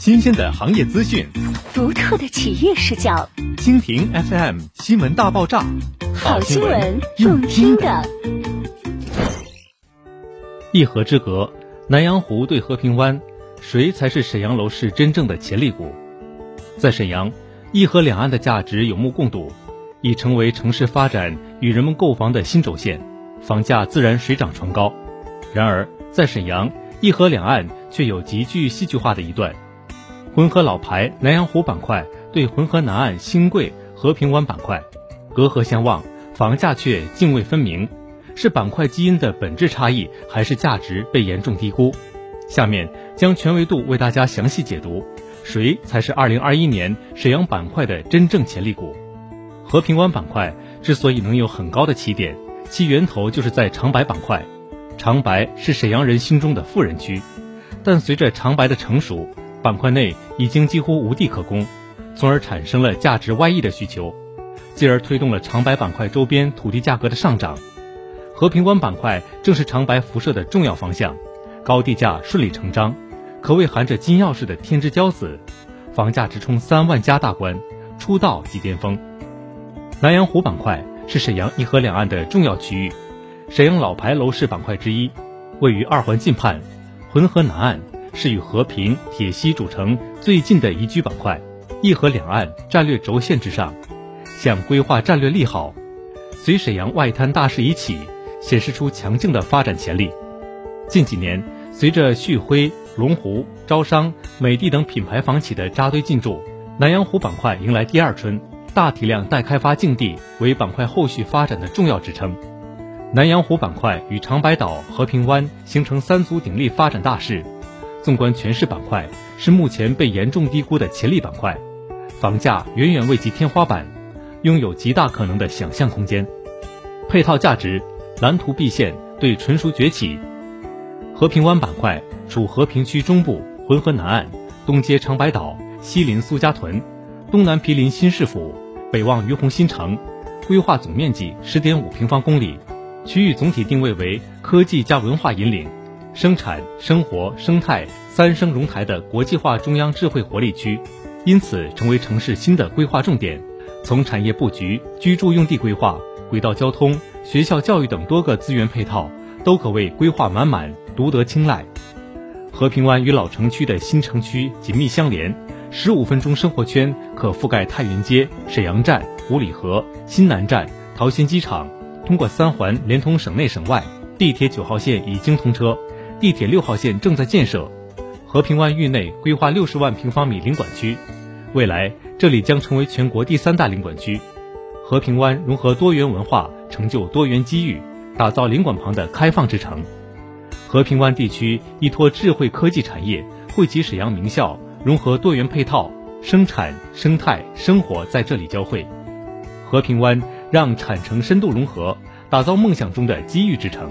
新鲜的行业资讯，独特的企业视角。蜻蜓 FM 新闻大爆炸，好新闻，用听的。一河之隔，南阳湖对和平湾，谁才是沈阳楼市真正的潜力股？在沈阳，一河两岸的价值有目共睹，已成为城市发展与人们购房的新轴线，房价自然水涨船高。然而，在沈阳，一河两岸却有极具戏剧化的一段：浑河老牌南阳湖板块对浑河南岸新贵和平湾板块，隔河相望，房价却泾渭分明。是板块基因的本质差异，还是价值被严重低估？下面将全维度为大家详细解读，谁才是2021年沈阳板块的真正潜力股？和平湾板块之所以能有很高的起点，其源头就是在长白板块。长白是沈阳人心中的富人区，但随着长白的成熟，板块内已经几乎无地可攻，从而产生了价值外溢的需求，继而推动了长白板块周边土地价格的上涨。和平湾板块正是长白辐射的重要方向，高地价顺理成章，可谓含着金钥匙的天之骄子，房价直冲三万加大关，出道即巅峰。南阳湖板块是沈阳一河两岸的重要区域，沈阳老牌楼市板块之一，位于二环近畔，浑河南岸是与和平、铁西主城最近的宜居板块，一河两岸战略轴线之上，向规划战略利好，随沈阳外滩大势已起。显示出强劲的发展潜力。近几年，随着旭辉、龙湖、招商、美的等品牌房企的扎堆进驻，南阳湖板块迎来第二春，大体量待开发境地为板块后续发展的重要支撑。南阳湖板块与长白岛、和平湾形成三足鼎立发展大势。纵观全市板块，是目前被严重低估的潜力板块，房价远远未及天花板，拥有极大可能的想象空间。配套价值。蓝图毕现，对纯熟崛起。和平湾板块处和平区中部，浑河南岸，东接长白岛，西临苏家屯，东南毗邻新市府，北望于洪新城，规划总面积十点五平方公里，区域总体定位为科技加文化引领、生产、生活、生态三生融台的国际化中央智慧活力区，因此成为城市新的规划重点。从产业布局、居住用地规划、轨道交通。学校教育等多个资源配套都可谓规划满满，独得青睐。和平湾与老城区的新城区紧密相连，十五分钟生活圈可覆盖太原街、沈阳站、五里河、新南站、桃仙机场，通过三环连通省内省外。地铁九号线已经通车，地铁六号线正在建设。和平湾域内规划六十万平方米领馆区，未来这里将成为全国第三大领馆区。和平湾融合多元文化。成就多元机遇，打造领馆旁的开放之城。和平湾地区依托智慧科技产业，汇集沈阳名校，融合多元配套，生产、生态、生活在这里交汇。和平湾让产城深度融合，打造梦想中的机遇之城。